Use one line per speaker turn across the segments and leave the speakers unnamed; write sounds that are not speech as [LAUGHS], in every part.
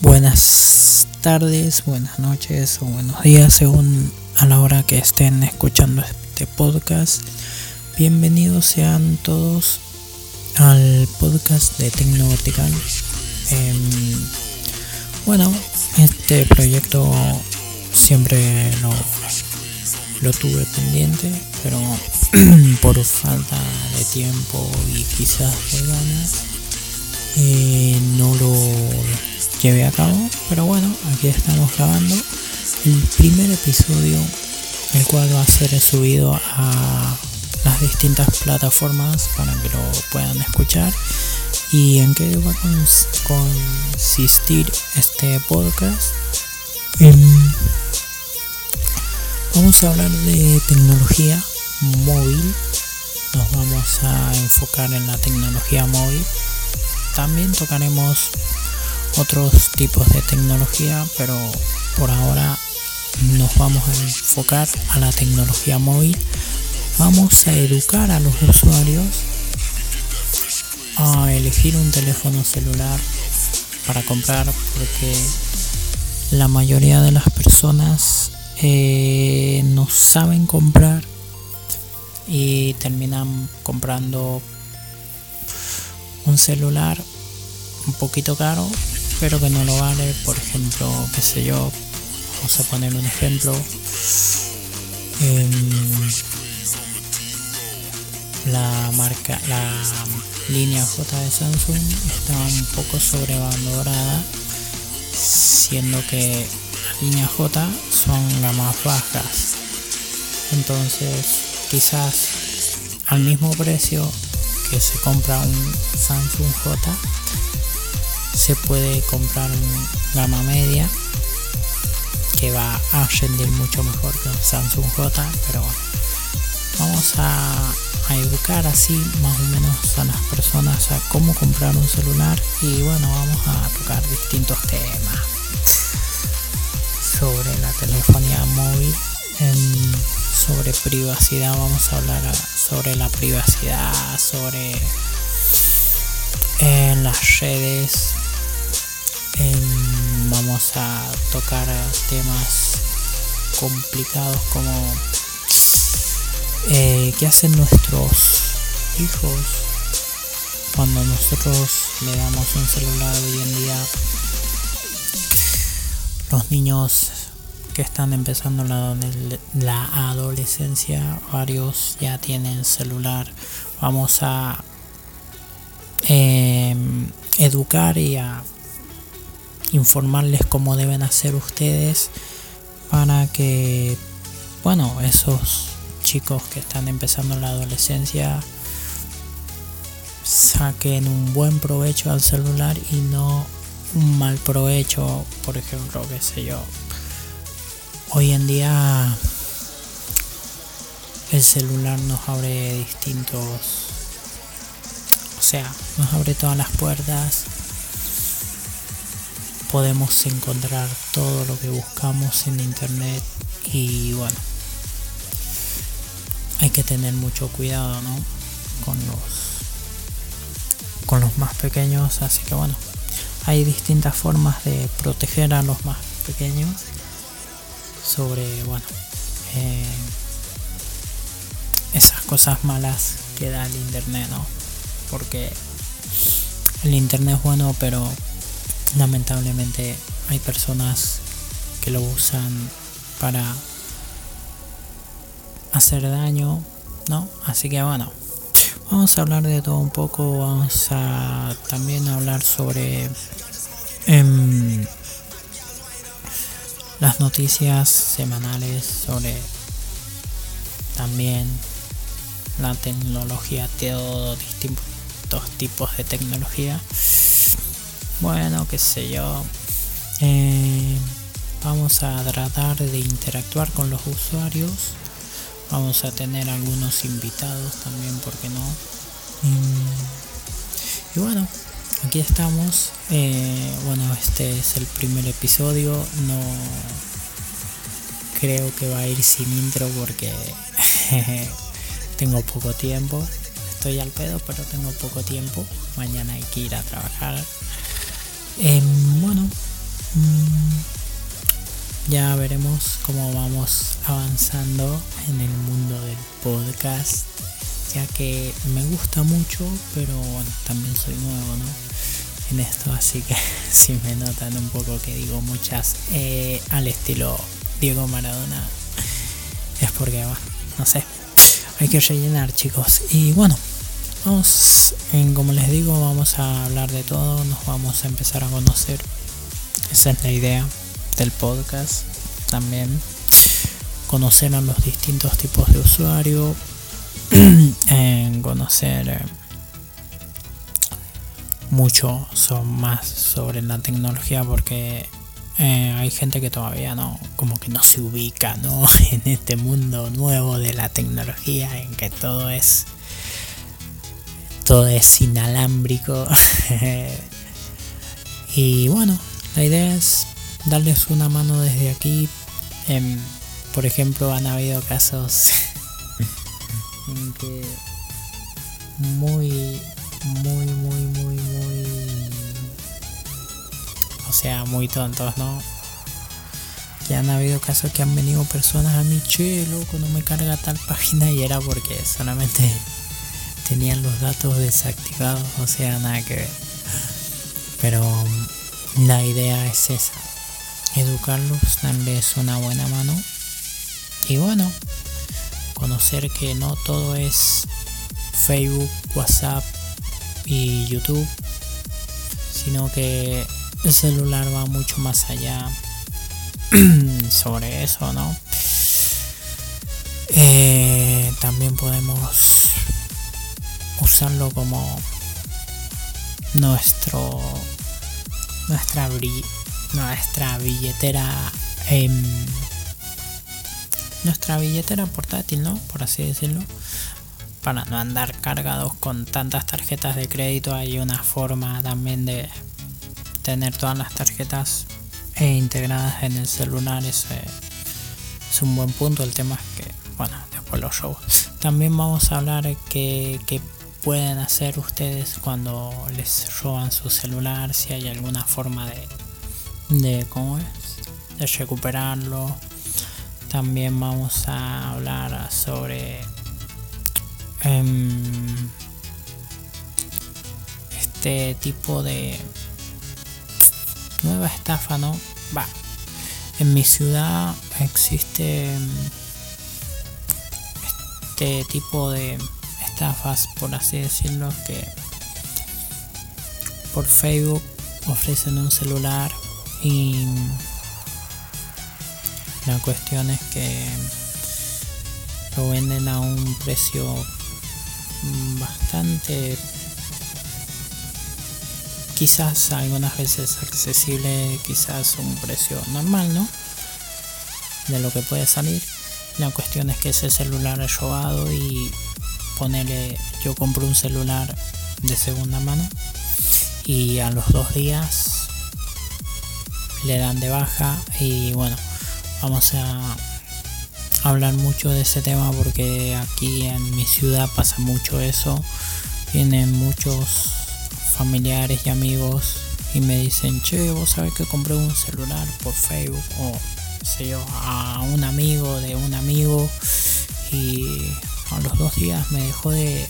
Buenas tardes, buenas noches o buenos días según a la hora que estén escuchando este podcast. Bienvenidos sean todos al podcast de Tecnovertical. Em, bueno, este proyecto siempre lo, lo tuve pendiente, pero [CLEARS THROAT] por falta de tiempo y quizás de ganas eh, no lo llevé a cabo. Pero bueno, aquí estamos grabando el primer episodio, el cual va a ser subido a las distintas plataformas para que lo puedan escuchar. ¿Y en qué va a consistir este podcast? vamos a hablar de tecnología móvil. Nos vamos a enfocar en la tecnología móvil. También tocaremos otros tipos de tecnología, pero por ahora nos vamos a enfocar a la tecnología móvil. Vamos a educar a los usuarios a elegir un teléfono celular para comprar porque la mayoría de las personas eh, no saben comprar y terminan comprando un celular un poquito caro pero que no lo vale por ejemplo qué sé yo vamos a poner un ejemplo em, la marca la línea J de Samsung está un poco sobrevalorada siendo que la línea J son las más bajas. Entonces quizás al mismo precio que se compra un Samsung J se puede comprar un gama media que va a rendir mucho mejor que un Samsung J pero bueno. Vamos a, a, educar así más o menos a las personas a cómo comprar un celular y bueno vamos a tocar distintos temas. Sobre la telefonía móvil sobre privacidad. Vamos a hablar sobre la privacidad sobre en las redes vamos a tocar temas complicados como eh, qué hacen nuestros hijos cuando nosotros le damos un celular hoy en día los niños que están empezando la, adolescencia, varios ya tienen celular. Vamos a em, educar y a informarles cómo deben hacer ustedes para que, bueno, esos chicos que están empezando la adolescencia saquen un buen provecho al celular y no un mal provecho, por ejemplo, qué sé yo, Hoy en día el celular nos abre distintos, o sea, nos abre todas las puertas. Podemos encontrar todo lo que buscamos en internet y bueno, hay que tener mucho cuidado, ¿no? Con los con los más pequeños, así que bueno, hay distintas formas de proteger a los más pequeños sobre, bueno, eh, esas cosas malas que da el Internet, ¿no? Porque el Internet es bueno, pero lamentablemente hay personas que lo usan para hacer daño, ¿no? Así que bueno, vamos a hablar de todo un poco, vamos a también hablar sobre... Em, las noticias semanales sobre también la tecnología, todo distintos tipos de tecnología. Bueno, qué sé yo. Eh, vamos a tratar de interactuar con los usuarios. Vamos a tener algunos invitados también, porque no? y bueno, aquí estamos. Eh, bueno, este es el primer episodio. No creo que va a ir sin intro porque [LAUGHS] tengo poco tiempo. Estoy al pedo, pero tengo poco tiempo. Mañana hay que ir a trabajar. Em, bueno, ya veremos cómo vamos avanzando en el mundo del podcast, ya que me gusta mucho, pero bueno, también soy nuevo, ¿no? En esto, así que [LAUGHS] si me notan un poco que digo muchas eh, al estilo Diego Maradona, es porque, va, no sé, hay que rellenar, chicos. Y bueno, vamos, en, como les digo, vamos a hablar de todo, nos vamos a empezar a conocer. Esa es la idea del podcast también conocer a los distintos tipos de usuario [CLEARS THROAT] en conocer eh, mucho más sobre la tecnología porque eh, hay gente que todavía no como que no se ubica no [LAUGHS] en este mundo nuevo de la tecnología en que todo es todo es inalámbrico [LAUGHS] y bueno la idea es darles una mano desde aquí. Em, por ejemplo, han habido casos en que muy, muy, muy, muy, muy... O sea, muy tontos, ¿no? Que han habido casos que han venido personas a mi che, loco, no me carga tal página y era porque solamente tenían los datos desactivados, o sea, nada que ver. Pero la idea es esa educarlos, darles una buena mano y bueno, conocer que no todo es Facebook, WhatsApp y YouTube, sino que el celular va mucho más allá [CLEARS THROAT] sobre eso, ¿no? Eh, también podemos usarlo como nuestro nuestra nuestra billetera em, nuestra billetera portátil, ¿no? Por así decirlo. Para no andar cargados con tantas tarjetas de crédito hay una forma también de tener todas las tarjetas e integradas en el celular. es un buen punto. El tema es que, bueno, después lo show. También vamos a hablar que, que pueden hacer ustedes cuando les roban su celular, si hay alguna forma de de cómo es de recuperarlo también vamos a hablar sobre em, este tipo de nueva estafa no va. En mi ciudad existe em, este tipo de estafas por así decirlo que por Facebook ofrecen un celular y la cuestión es que lo venden a un precio bastante quizás algunas veces accesible quizás un precio normal no de lo que puede salir. La cuestión es que ese celular es robado y ponele yo compro un celular de segunda mano y a los dos días le dan de baja y bueno, vamos a hablar mucho de ese tema porque aquí en mi ciudad pasa mucho eso. Vienen muchos familiares y amigos y me dicen, che, vos sabés que compré un celular por Facebook o sé yo, a un amigo de un amigo y a los dos días me dejó de,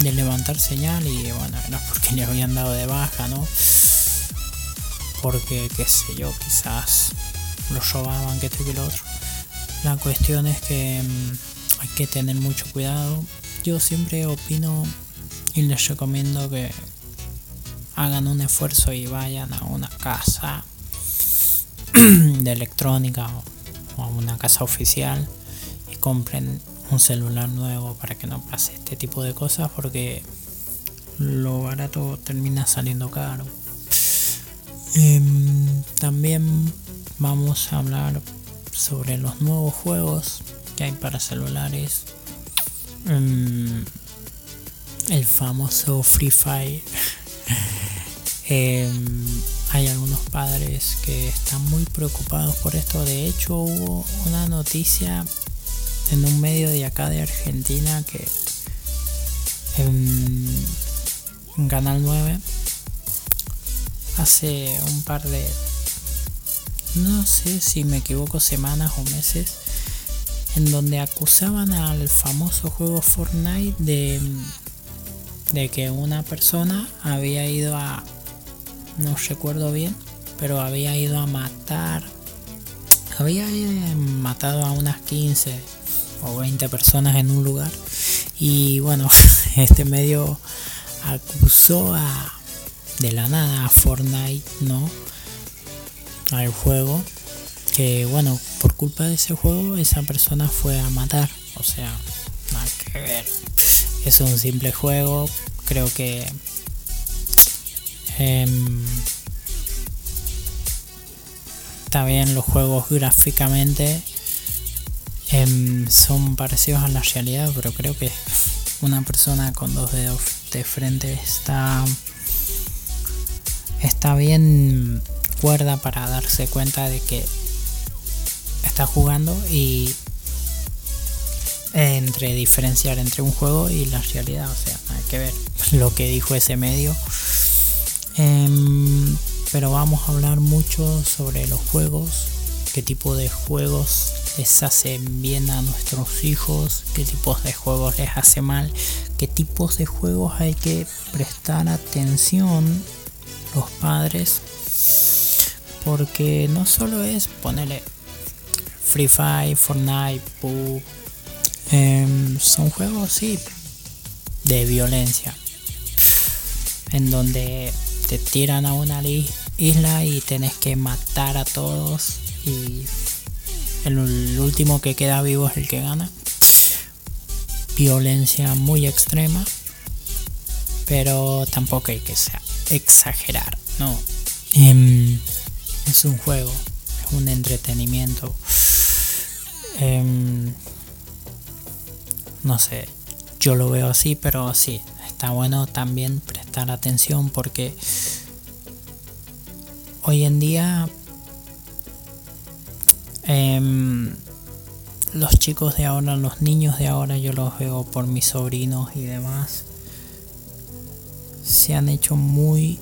de levantar señal y bueno, era porque le habían dado de baja, ¿no? porque qué sé yo, quizás lo robaban, que esto y que lo otro. La cuestión es que mm, hay que tener mucho cuidado. Yo siempre opino y les recomiendo que hagan un esfuerzo y vayan a una casa [CLEARS THROAT] de electrónica o a una casa oficial y compren un celular nuevo para que no pase este tipo de cosas porque lo barato termina saliendo caro. Em, también vamos a hablar sobre los nuevos juegos que hay para celulares. Em, el famoso Free Fire. [LAUGHS] Em, hay algunos padres que están muy preocupados por esto. De hecho, hubo una noticia en un medio de acá de Argentina que en Canal 9 hace un par de no sé si me equivoco, semanas o meses, en donde acusaban al famoso juego Fortnite de, de que una persona había ido a, no recuerdo bien, pero había ido a matar, había matado a unas 15 o 20 personas en un lugar y bueno, [LAUGHS] este medio acusó a de la nada a Fortnite, ¿no? Al juego que bueno, por culpa de ese juego esa persona fue a matar, o sea, nada que ver. Es un simple juego, creo que em, está bien los juegos gráficamente em, son parecidos a la realidad, pero creo que una persona con dos dedos de frente está está bien cuerda para darse cuenta de que está jugando y entre diferenciar entre un juego y la realidad, o sea, hay que ver [LAUGHS] lo que dijo ese medio. Em, pero vamos a hablar mucho sobre los juegos, qué tipo de juegos les hacen bien a nuestros hijos, qué tipos de juegos les hace mal, qué tipos de juegos hay que prestar atención los padres, porque no solo es ponerle Free Fire, Fortnite, PUBG, em, son juegos sí de violencia, en donde te tiran a una isla y tenés que matar a todos y el último que queda vivo es el que gana. Violencia muy extrema, pero tampoco hay que exagerar, no. Em, es un juego, es un entretenimiento. Em, no sé, yo lo veo así, pero sí, está bueno también prestar atención porque hoy en día Em, los chicos de ahora, los niños de ahora, yo los veo por mis sobrinos y demás, se han hecho muy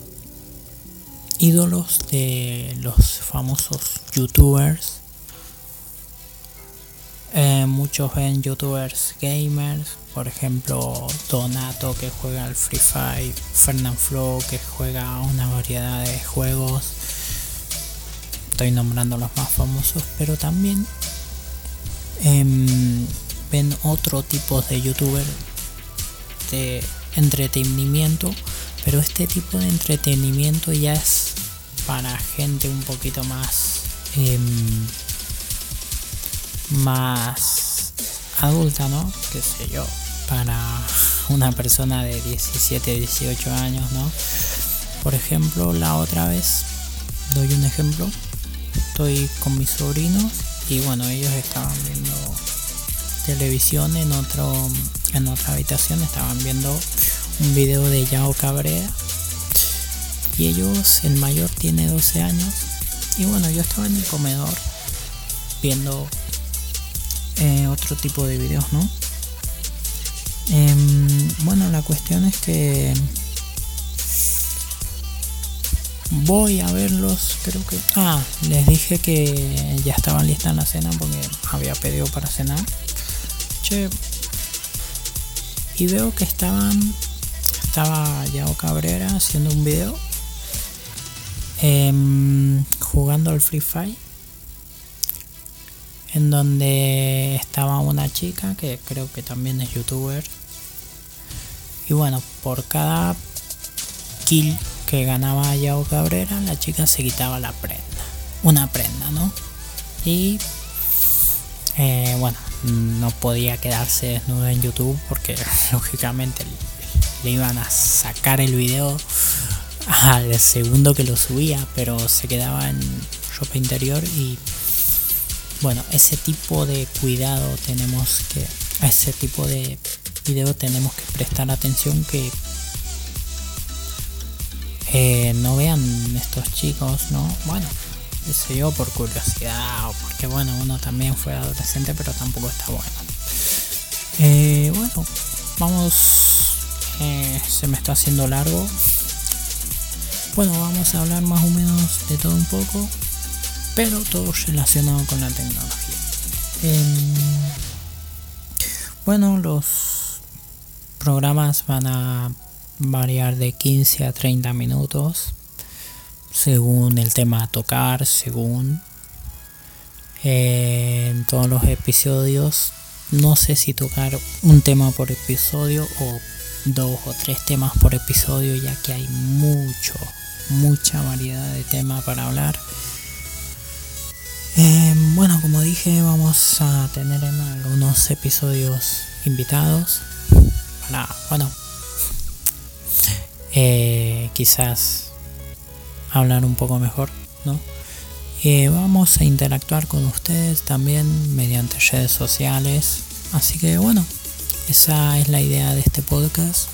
ídolos de los famosos youtubers. Eh, muchos ven youtubers gamers, por ejemplo Donato que juega al Free Fire, Fernand Flow que juega una variedad de juegos estoy nombrando los más famosos, pero también em, ven otro tipo de youtuber de entretenimiento, pero este tipo de entretenimiento ya es para gente un poquito más em, más adulta, ¿no? Qué sé yo, para una persona de 17, 18 años, ¿no? Por ejemplo, la otra vez, doy un ejemplo, estoy con mis sobrinos y bueno, ellos estaban viendo televisión en otro en otra habitación, estaban viendo un video de Yao Cabrera y ellos, el mayor tiene 12 años y bueno, yo estaba en el comedor viendo eh, otro tipo de videos, ¿no? Em, bueno, la cuestión es que Voy a verlos, creo que... Ah, les dije que ya estaban listas en la cena porque había pedido para cenar. Che. Y veo que estaban... Estaba Yao Cabrera haciendo un video. Em, jugando al Free Fire. En donde estaba una chica que creo que también es youtuber. Y bueno, por cada kill que ganaba Yao Cabrera, la chica se quitaba la prenda. Una prenda, ¿no? Y eh, bueno, no podía quedarse desnuda en YouTube porque [LAUGHS] lógicamente le iban a sacar el video al segundo que lo subía, pero se quedaba en ropa interior y bueno, ese tipo de cuidado tenemos que, a ese tipo de video tenemos que prestar atención que eh, no vean estos chicos, ¿no? Bueno, sé yo, por curiosidad o porque, bueno, uno también fue adolescente, pero tampoco está bueno. Eh, bueno, vamos, eh, se me está haciendo largo. Bueno, vamos a hablar más o menos de todo un poco. pero todo relacionado con la tecnología. Em, bueno, los programas van a variar de 15 a 30 minutos según el tema a tocar, según eh, en todos los episodios. No sé si tocar un tema por episodio o dos o tres temas por episodio, ya que hay mucho, mucha variedad de temas para hablar. Eh, bueno, como dije, vamos a tener en algunos episodios invitados para, bueno, eh, quizás hablar un poco mejor, ¿no? Eh, vamos a interactuar con ustedes también mediante redes sociales. Así que bueno, esa es la idea de este podcast.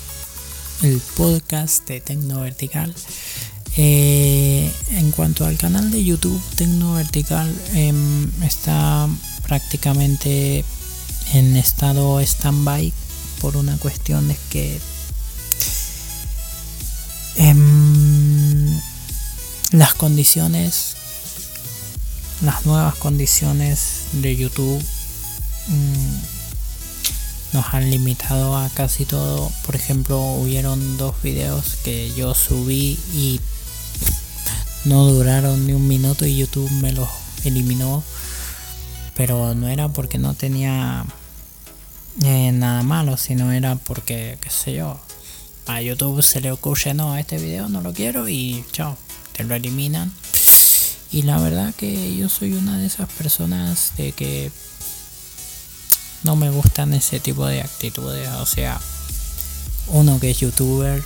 El podcast de Tecno Vertical. Eh, en cuanto al canal de YouTube, Tecno Vertical em, está prácticamente en estado stand-by por una cuestión de que em, las condiciones las nuevas condiciones de YouTube mm, nos han limitado a casi todo. Por ejemplo, hubieron dos videos que yo subí y no duraron ni un minuto y YouTube me los eliminó. Pero no era porque no tenía eh, nada malo, sino era porque, qué sé yo, a YouTube se le ocurre, no, este video no lo quiero y chao, te lo eliminan. Y la verdad que yo soy una de esas personas de que no me gustan ese tipo de actitudes. O sea, uno que es youtuber,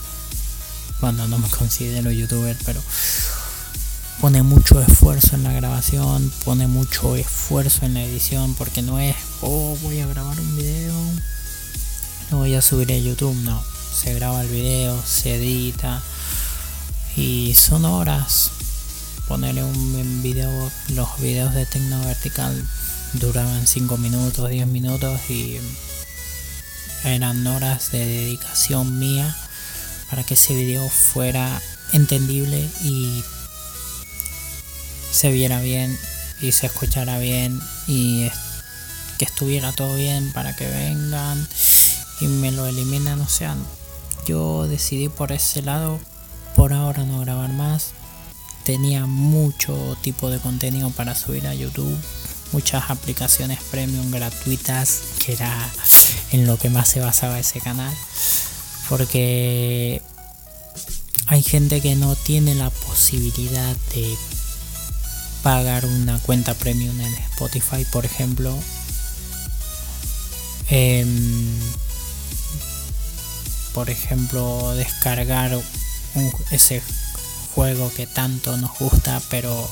bueno, no me [LAUGHS] considero youtuber, pero pone mucho esfuerzo en la grabación, pone mucho esfuerzo en la edición, porque no es, oh, voy a grabar un video, lo voy a subir a YouTube, no. Se graba el video, se edita y son horas ponerle un video, los videos de Tecno Vertical duraban 5 minutos, 10 minutos y eran horas de dedicación mía para que ese video fuera entendible y se viera bien y se escuchara bien y que estuviera todo bien para que vengan y me lo eliminan. O sea, yo decidí por ese lado. Por ahora no grabar más. Tenía mucho tipo de contenido para subir a YouTube, muchas aplicaciones premium gratuitas, que era en lo que más se basaba ese canal, porque hay gente que no tiene la posibilidad de pagar una cuenta premium en Spotify, por ejemplo. Em, por ejemplo, descargar ese juego que tanto nos gusta, pero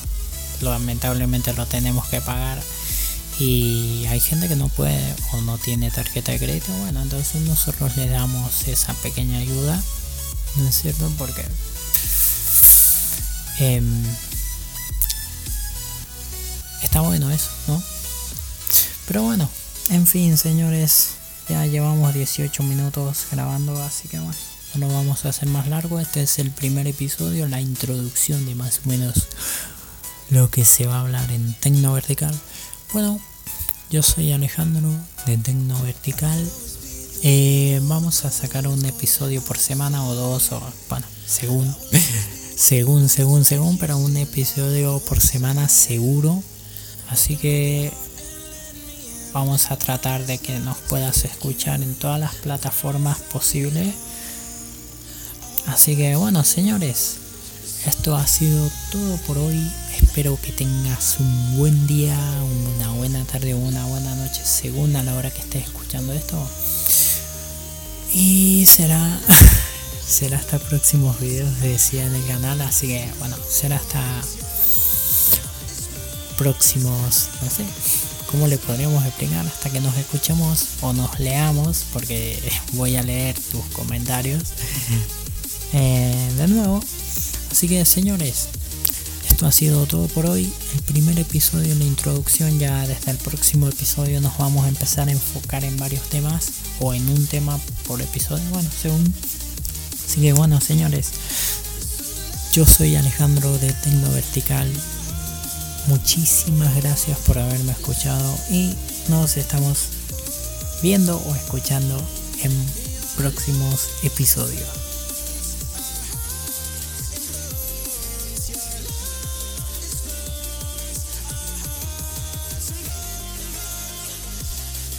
lamentablemente lo tenemos que pagar. Y hay gente que no puede o no tiene tarjeta de crédito. Bueno, entonces nosotros le damos esa pequeña ayuda. ¿No es cierto? Porque em, está bueno eso, ¿no? Pero bueno, en fin, señores, ya llevamos 18 minutos grabando, así que bueno no lo vamos a hacer más largo. Este es el primer episodio, la introducción de más o menos lo que se va a hablar en Tecno Vertical. Bueno, yo soy Alejandro de Tecno Vertical. Eh, vamos a sacar un episodio por semana o dos, o bueno, según, [LAUGHS] según, según, según, pero un episodio por semana seguro. Así que vamos a tratar de que nos puedas escuchar en todas las plataformas posibles Así que bueno, señores, esto ha sido todo por hoy. Espero que tengas un buen día, una buena tarde o una buena noche, según a la hora que estés escuchando esto. Y será [LAUGHS] será hasta próximos videos de decía en el canal, así que bueno, será hasta próximos, no sé, ¿cómo le podríamos explicar? Hasta que nos escuchemos o nos leamos, porque [LAUGHS] voy a leer tus comentarios. Eh, de nuevo. Así que señores, esto ha sido todo por hoy. El primer episodio, la introducción, ya desde el próximo episodio nos vamos a empezar a enfocar en varios temas o en un tema por episodio, bueno, según. Así que bueno, señores, yo soy Alejandro de Tecno Vertical muchísimas gracias por haberme escuchado y nos estamos viendo o escuchando en próximos episodios.